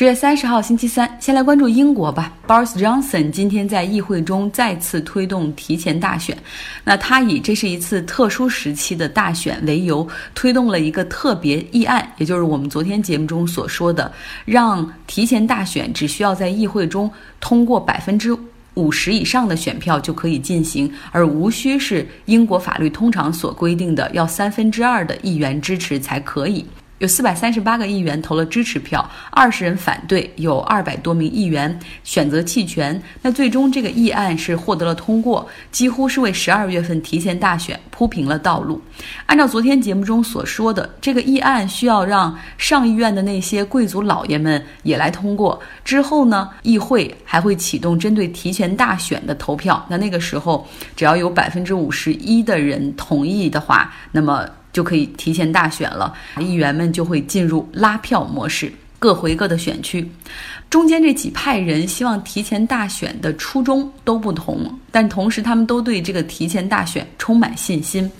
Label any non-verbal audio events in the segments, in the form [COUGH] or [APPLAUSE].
十月三十号，星期三，先来关注英国吧。Boris Johnson 今天在议会中再次推动提前大选，那他以这是一次特殊时期的大选为由，推动了一个特别议案，也就是我们昨天节目中所说的，让提前大选只需要在议会中通过百分之五十以上的选票就可以进行，而无需是英国法律通常所规定的要三分之二的议员支持才可以。有四百三十八个议员投了支持票，二十人反对，有二百多名议员选择弃权。那最终这个议案是获得了通过，几乎是为十二月份提前大选铺平了道路。按照昨天节目中所说的，这个议案需要让上议院的那些贵族老爷们也来通过。之后呢，议会还会启动针对提前大选的投票。那那个时候，只要有百分之五十一的人同意的话，那么。就可以提前大选了，议员们就会进入拉票模式，各回各的选区。中间这几派人希望提前大选的初衷都不同，但同时他们都对这个提前大选充满信心。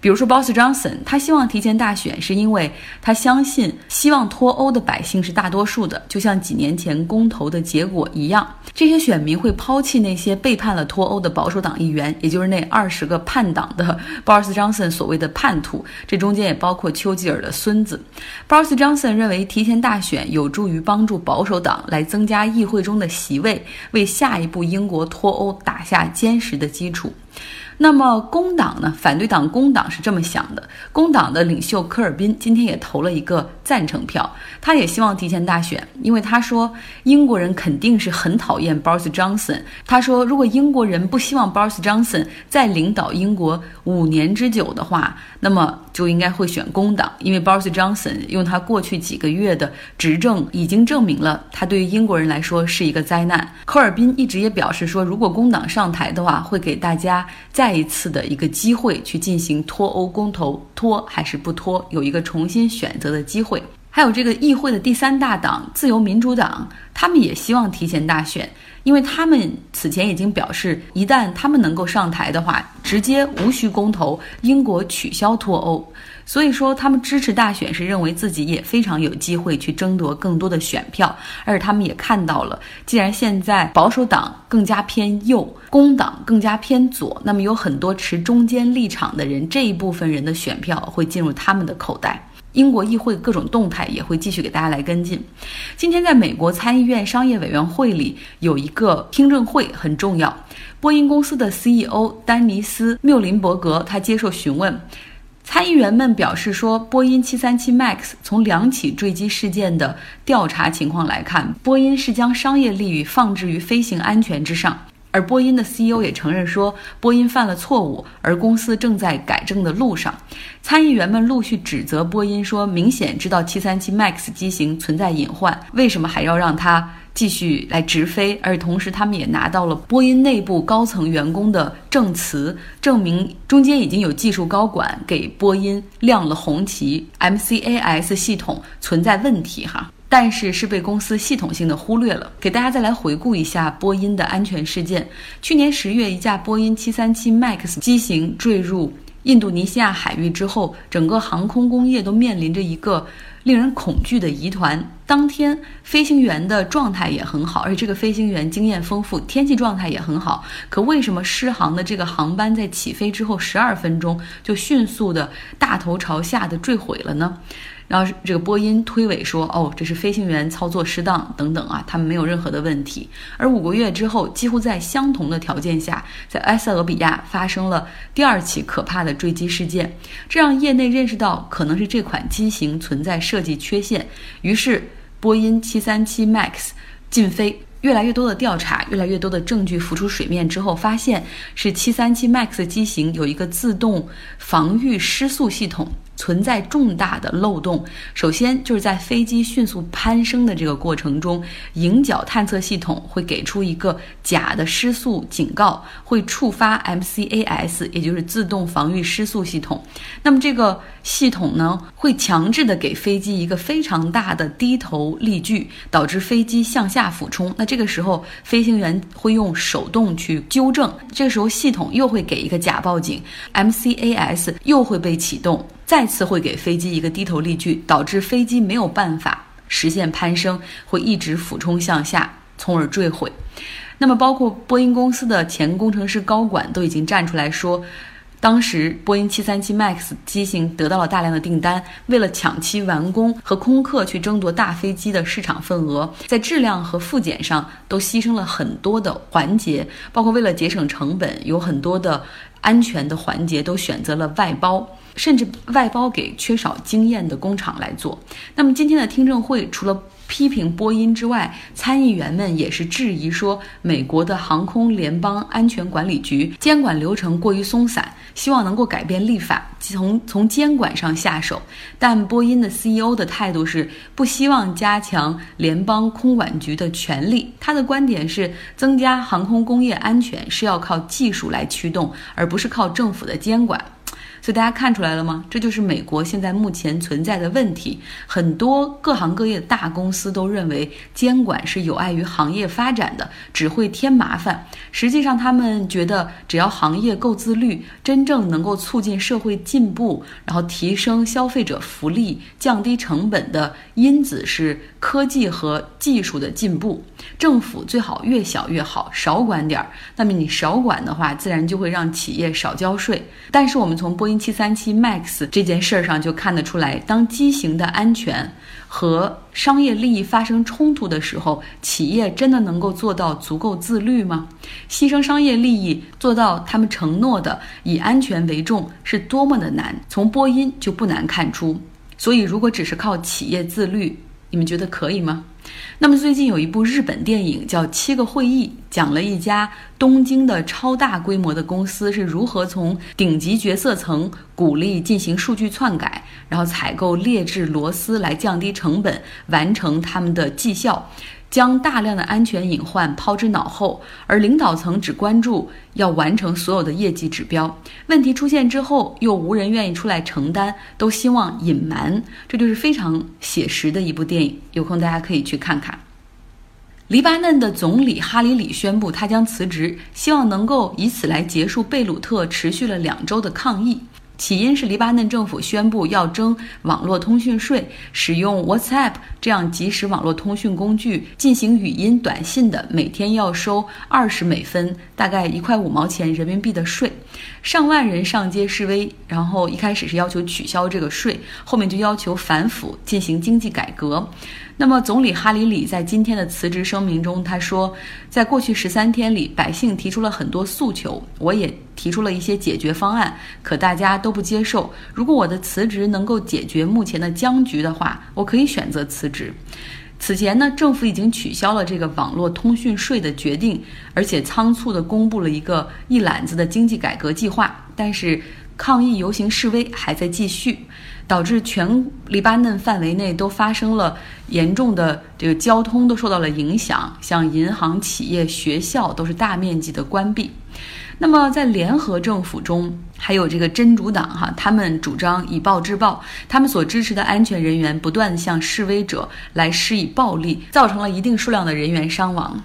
比如说，Boss Johnson，他希望提前大选，是因为他相信希望脱欧的百姓是大多数的，就像几年前公投的结果一样，这些选民会抛弃那些背叛了脱欧的保守党议员，也就是那二十个叛党的 [LAUGHS] Boss Johnson 所谓的叛徒，这中间也包括丘吉尔的孙子。Boss Johnson 认为提前大选有助于帮助保守党来增加议会中的席位，为下一步英国脱欧打下坚实的基础。那么工党呢？反对党工党是这么想的。工党的领袖科尔宾今天也投了一个赞成票，他也希望提前大选，因为他说英国人肯定是很讨厌 Boris Johnson。他说，如果英国人不希望 Boris Johnson 再领导英国五年之久的话，那么就应该会选工党，因为 Boris Johnson 用他过去几个月的执政已经证明了他对于英国人来说是一个灾难。科尔宾一直也表示说，如果工党上台的话，会给大家再。再一次的一个机会去进行脱欧公投，脱还是不脱，有一个重新选择的机会。还有这个议会的第三大党自由民主党，他们也希望提前大选，因为他们此前已经表示，一旦他们能够上台的话，直接无需公投，英国取消脱欧。所以说，他们支持大选是认为自己也非常有机会去争夺更多的选票，而他们也看到了，既然现在保守党更加偏右，工党更加偏左，那么有很多持中间立场的人，这一部分人的选票会进入他们的口袋。英国议会各种动态也会继续给大家来跟进。今天在美国参议院商业委员会里有一个听证会，很重要。波音公司的 CEO 丹尼斯·缪林伯格他接受询问。参议员们表示说，波音737 MAX 从两起坠机事件的调查情况来看，波音是将商业利益放置于飞行安全之上。而波音的 CEO 也承认说，波音犯了错误，而公司正在改正的路上。参议员们陆续指责波音说，明显知道737 MAX 机型存在隐患，为什么还要让它？继续来直飞，而同时他们也拿到了波音内部高层员工的证词，证明中间已经有技术高管给波音亮了红旗，MCAS 系统存在问题哈，但是是被公司系统性的忽略了。给大家再来回顾一下波音的安全事件：去年十月，一架波音737 MAX 机型坠入印度尼西亚海域之后，整个航空工业都面临着一个。令人恐惧的疑团。当天飞行员的状态也很好，而且这个飞行员经验丰富，天气状态也很好。可为什么失航的这个航班在起飞之后十二分钟就迅速的大头朝下的坠毁了呢？然后这个波音推诿说：“哦，这是飞行员操作失当等等啊，他们没有任何的问题。”而五个月之后，几乎在相同的条件下，在埃塞俄比亚发生了第二起可怕的坠机事件，这让业内认识到可能是这款机型存在设计缺陷。于是，波音737 MAX 禁飞。越来越多的调查，越来越多的证据浮出水面之后，发现是737 MAX 机型有一个自动防御失速系统。存在重大的漏洞。首先，就是在飞机迅速攀升的这个过程中，迎角探测系统会给出一个假的失速警告，会触发 MCAS，也就是自动防御失速系统。那么这个系统呢，会强制的给飞机一个非常大的低头力矩，导致飞机向下俯冲。那这个时候，飞行员会用手动去纠正。这个时候，系统又会给一个假报警，MCAS 又会被启动。再次会给飞机一个低头力矩，导致飞机没有办法实现攀升，会一直俯冲向下，从而坠毁。那么，包括波音公司的前工程师高管都已经站出来说。当时，波音737 MAX 机型得到了大量的订单，为了抢期完工和空客去争夺大飞机的市场份额，在质量和复检上都牺牲了很多的环节，包括为了节省成本，有很多的安全的环节都选择了外包，甚至外包给缺少经验的工厂来做。那么今天的听证会除了。批评波音之外，参议员们也是质疑说，美国的航空联邦安全管理局监管流程过于松散，希望能够改变立法，从从监管上下手。但波音的 CEO 的态度是不希望加强联邦空管局的权利。他的观点是，增加航空工业安全是要靠技术来驱动，而不是靠政府的监管。所以大家看出来了吗？这就是美国现在目前存在的问题。很多各行各业的大公司都认为监管是有碍于行业发展的，只会添麻烦。实际上，他们觉得只要行业够自律，真正能够促进社会进步，然后提升消费者福利、降低成本的因子是科技和技术的进步。政府最好越小越好，少管点儿。那么你少管的话，自然就会让企业少交税。但是我们从波音七三七 MAX 这件事儿上就看得出来，当机型的安全和商业利益发生冲突的时候，企业真的能够做到足够自律吗？牺牲商业利益，做到他们承诺的以安全为重，是多么的难。从波音就不难看出。所以，如果只是靠企业自律，你们觉得可以吗？那么最近有一部日本电影叫《七个会议》，讲了一家东京的超大规模的公司是如何从顶级决策层鼓励进行数据篡改，然后采购劣质螺丝来降低成本，完成他们的绩效。将大量的安全隐患抛之脑后，而领导层只关注要完成所有的业绩指标。问题出现之后，又无人愿意出来承担，都希望隐瞒。这就是非常写实的一部电影，有空大家可以去看看。黎巴嫩的总理哈里里宣布，他将辞职，希望能够以此来结束贝鲁特持续了两周的抗议。起因是黎巴嫩政府宣布要征网络通讯税，使用 WhatsApp 这样即时网络通讯工具进行语音短信的，每天要收二十美分，大概一块五毛钱人民币的税。上万人上街示威，然后一开始是要求取消这个税，后面就要求反腐进行经济改革。那么，总理哈里里在今天的辞职声明中，他说，在过去十三天里，百姓提出了很多诉求，我也提出了一些解决方案，可大家都不接受。如果我的辞职能够解决目前的僵局的话，我可以选择辞职。此前呢，政府已经取消了这个网络通讯税的决定，而且仓促地公布了一个一揽子的经济改革计划，但是抗议游行示威还在继续。导致全黎巴嫩范围内都发生了严重的这个交通都受到了影响，像银行、企业、学校都是大面积的关闭。那么在联合政府中，还有这个真主党哈，他们主张以暴制暴，他们所支持的安全人员不断向示威者来施以暴力，造成了一定数量的人员伤亡。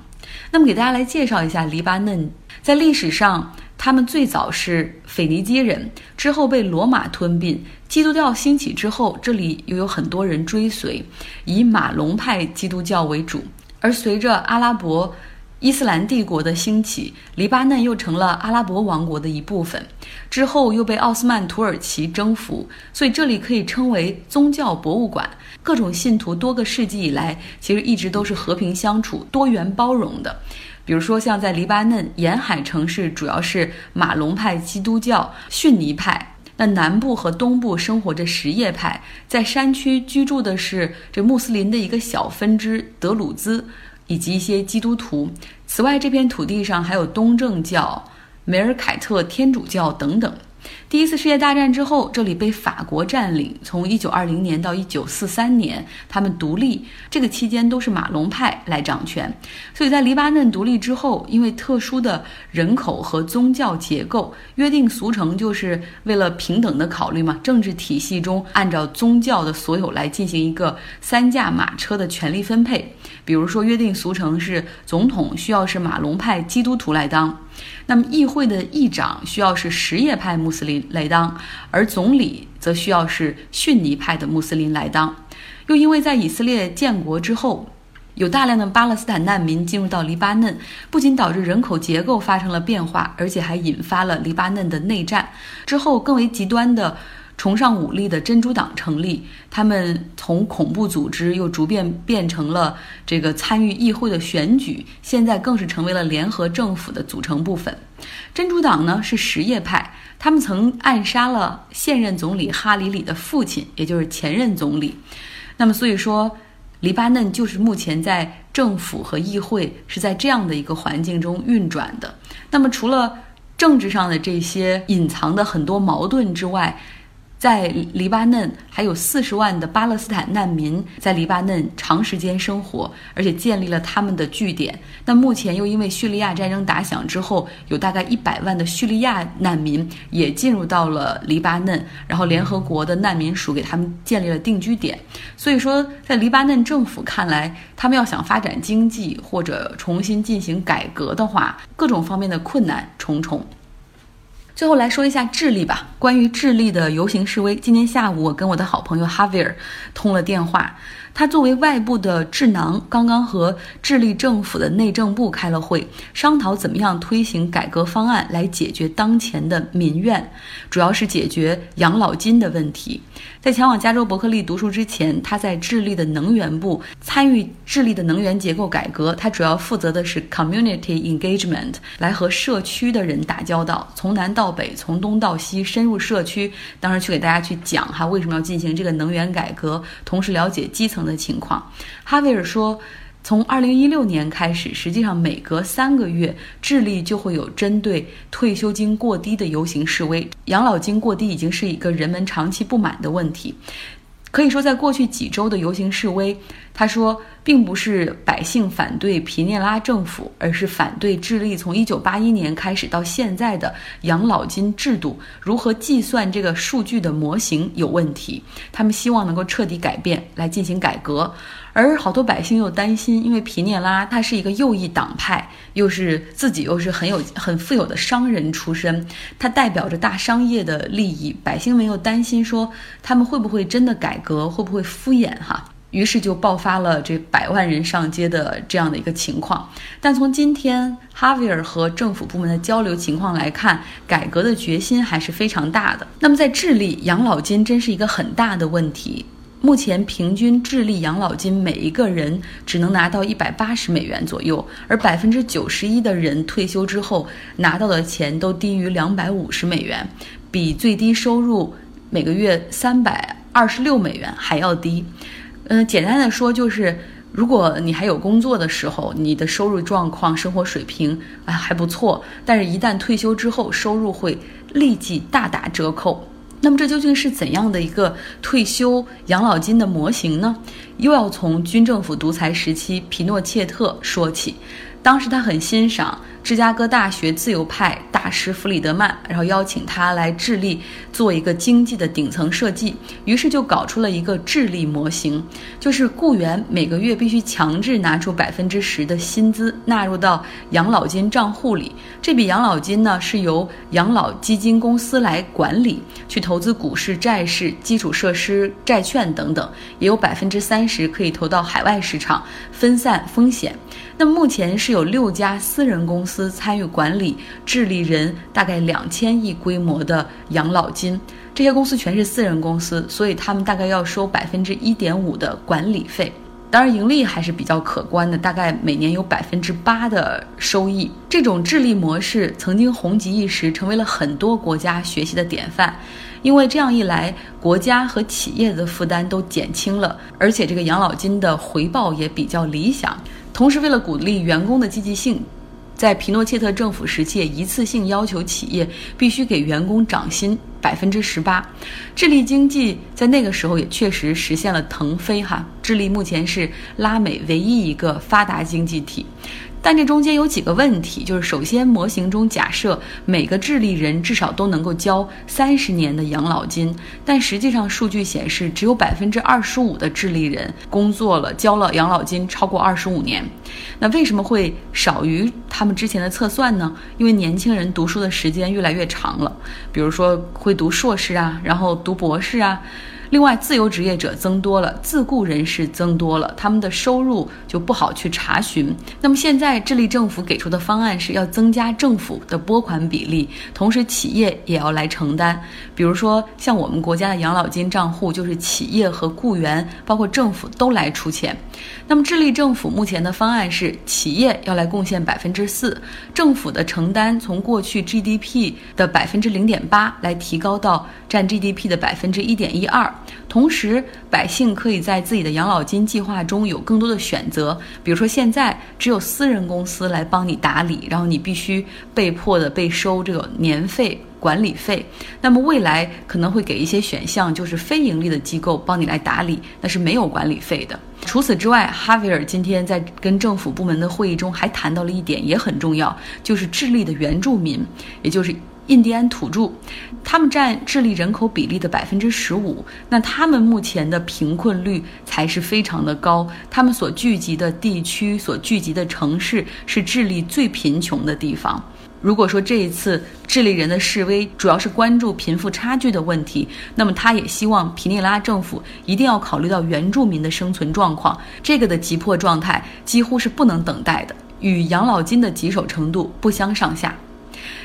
那么给大家来介绍一下黎巴嫩在历史上。他们最早是腓尼基人，之后被罗马吞并。基督教兴起之后，这里又有很多人追随，以马龙派基督教为主。而随着阿拉伯伊斯兰帝国的兴起，黎巴嫩又成了阿拉伯王国的一部分。之后又被奥斯曼土耳其征服，所以这里可以称为宗教博物馆。各种信徒多个世纪以来，其实一直都是和平相处、多元包容的。比如说，像在黎巴嫩沿海城市，主要是马龙派基督教、逊尼派；那南部和东部生活着什叶派，在山区居住的是这穆斯林的一个小分支德鲁兹，以及一些基督徒。此外，这片土地上还有东正教、梅尔凯特天主教等等。第一次世界大战之后，这里被法国占领。从一九二零年到一九四三年，他们独立，这个期间都是马龙派来掌权。所以在黎巴嫩独立之后，因为特殊的人口和宗教结构，约定俗成就是为了平等的考虑嘛。政治体系中按照宗教的所有来进行一个三驾马车的权力分配。比如说，约定俗成是总统需要是马龙派基督徒来当。那么，议会的议长需要是什叶派穆斯林来当，而总理则需要是逊尼派的穆斯林来当。又因为在以色列建国之后，有大量的巴勒斯坦难民进入到黎巴嫩，不仅导致人口结构发生了变化，而且还引发了黎巴嫩的内战。之后更为极端的。崇尚武力的珍珠党成立，他们从恐怖组织又逐渐变成了这个参与议会的选举，现在更是成为了联合政府的组成部分。珍珠党呢是什叶派，他们曾暗杀了现任总理哈里里的父亲，也就是前任总理。那么所以说，黎巴嫩就是目前在政府和议会是在这样的一个环境中运转的。那么除了政治上的这些隐藏的很多矛盾之外，在黎巴嫩还有四十万的巴勒斯坦难民在黎巴嫩长时间生活，而且建立了他们的据点。那目前又因为叙利亚战争打响之后，有大概一百万的叙利亚难民也进入到了黎巴嫩，然后联合国的难民署给他们建立了定居点。所以说，在黎巴嫩政府看来，他们要想发展经济或者重新进行改革的话，各种方面的困难重重。最后来说一下智利吧。关于智利的游行示威，今天下午我跟我的好朋友哈维尔通了电话。他作为外部的智囊，刚刚和智利政府的内政部开了会，商讨怎么样推行改革方案来解决当前的民怨，主要是解决养老金的问题。在前往加州伯克利读书之前，他在智利的能源部参与智利的能源结构改革。他主要负责的是 community engagement，来和社区的人打交道，从南到北，从东到西，深入社区，当时去给大家去讲哈为什么要进行这个能源改革，同时了解基层。的情况，哈维尔说，从二零一六年开始，实际上每隔三个月，智利就会有针对退休金过低的游行示威。养老金过低已经是一个人们长期不满的问题。可以说，在过去几周的游行示威，他说，并不是百姓反对皮涅拉政府，而是反对智利从一九八一年开始到现在的养老金制度如何计算这个数据的模型有问题。他们希望能够彻底改变，来进行改革。而好多百姓又担心，因为皮涅拉他是一个右翼党派，又是自己又是很有很富有的商人出身，他代表着大商业的利益，百姓们又担心说他们会不会真的改革，会不会敷衍哈？于是就爆发了这百万人上街的这样的一个情况。但从今天哈维尔和政府部门的交流情况来看，改革的决心还是非常大的。那么在智利，养老金真是一个很大的问题。目前平均智利养老金每一个人只能拿到一百八十美元左右，而百分之九十一的人退休之后拿到的钱都低于两百五十美元，比最低收入每个月三百二十六美元还要低。嗯，简单的说就是，如果你还有工作的时候，你的收入状况、生活水平啊还不错，但是一旦退休之后，收入会立即大打折扣。那么这究竟是怎样的一个退休养老金的模型呢？又要从军政府独裁时期皮诺切特说起，当时他很欣赏。芝加哥大学自由派大师弗里德曼，然后邀请他来智利做一个经济的顶层设计，于是就搞出了一个智利模型，就是雇员每个月必须强制拿出百分之十的薪资纳入到养老金账户里，这笔养老金呢是由养老基金公司来管理，去投资股市、债市、基础设施、债券等等，也有百分之三十可以投到海外市场，分散风险。那目前是有六家私人公司参与管理智利人大概两千亿规模的养老金，这些公司全是私人公司，所以他们大概要收百分之一点五的管理费。当然，盈利还是比较可观的，大概每年有百分之八的收益。这种智利模式曾经红极一时，成为了很多国家学习的典范。因为这样一来，国家和企业的负担都减轻了，而且这个养老金的回报也比较理想。同时，为了鼓励员工的积极性，在皮诺切特政府时期，一次性要求企业必须给员工涨薪百分之十八。智利经济在那个时候也确实实现了腾飞哈。智利目前是拉美唯一一个发达经济体。但这中间有几个问题，就是首先，模型中假设每个智利人至少都能够交三十年的养老金，但实际上数据显示，只有百分之二十五的智利人工作了交了养老金超过二十五年。那为什么会少于他们之前的测算呢？因为年轻人读书的时间越来越长了，比如说会读硕士啊，然后读博士啊。另外，自由职业者增多了，自雇人士增多了，他们的收入就不好去查询。那么现在智利政府给出的方案是要增加政府的拨款比例，同时企业也要来承担。比如说，像我们国家的养老金账户，就是企业和雇员，包括政府都来出钱。那么智利政府目前的方案是，企业要来贡献百分之四，政府的承担从过去 GDP 的百分之零点八来提高到占 GDP 的百分之一点一二。同时，百姓可以在自己的养老金计划中有更多的选择。比如说，现在只有私人公司来帮你打理，然后你必须被迫的被收这个年费、管理费。那么未来可能会给一些选项，就是非盈利的机构帮你来打理，那是没有管理费的。除此之外，哈维尔今天在跟政府部门的会议中还谈到了一点，也很重要，就是智利的原住民，也就是。印第安土著，他们占智利人口比例的百分之十五，那他们目前的贫困率才是非常的高。他们所聚集的地区、所聚集的城市是智利最贫穷的地方。如果说这一次智利人的示威主要是关注贫富差距的问题，那么他也希望皮内拉政府一定要考虑到原住民的生存状况。这个的急迫状态几乎是不能等待的，与养老金的棘手程度不相上下。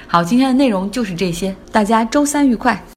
好，今天的内容就是这些，大家周三愉快。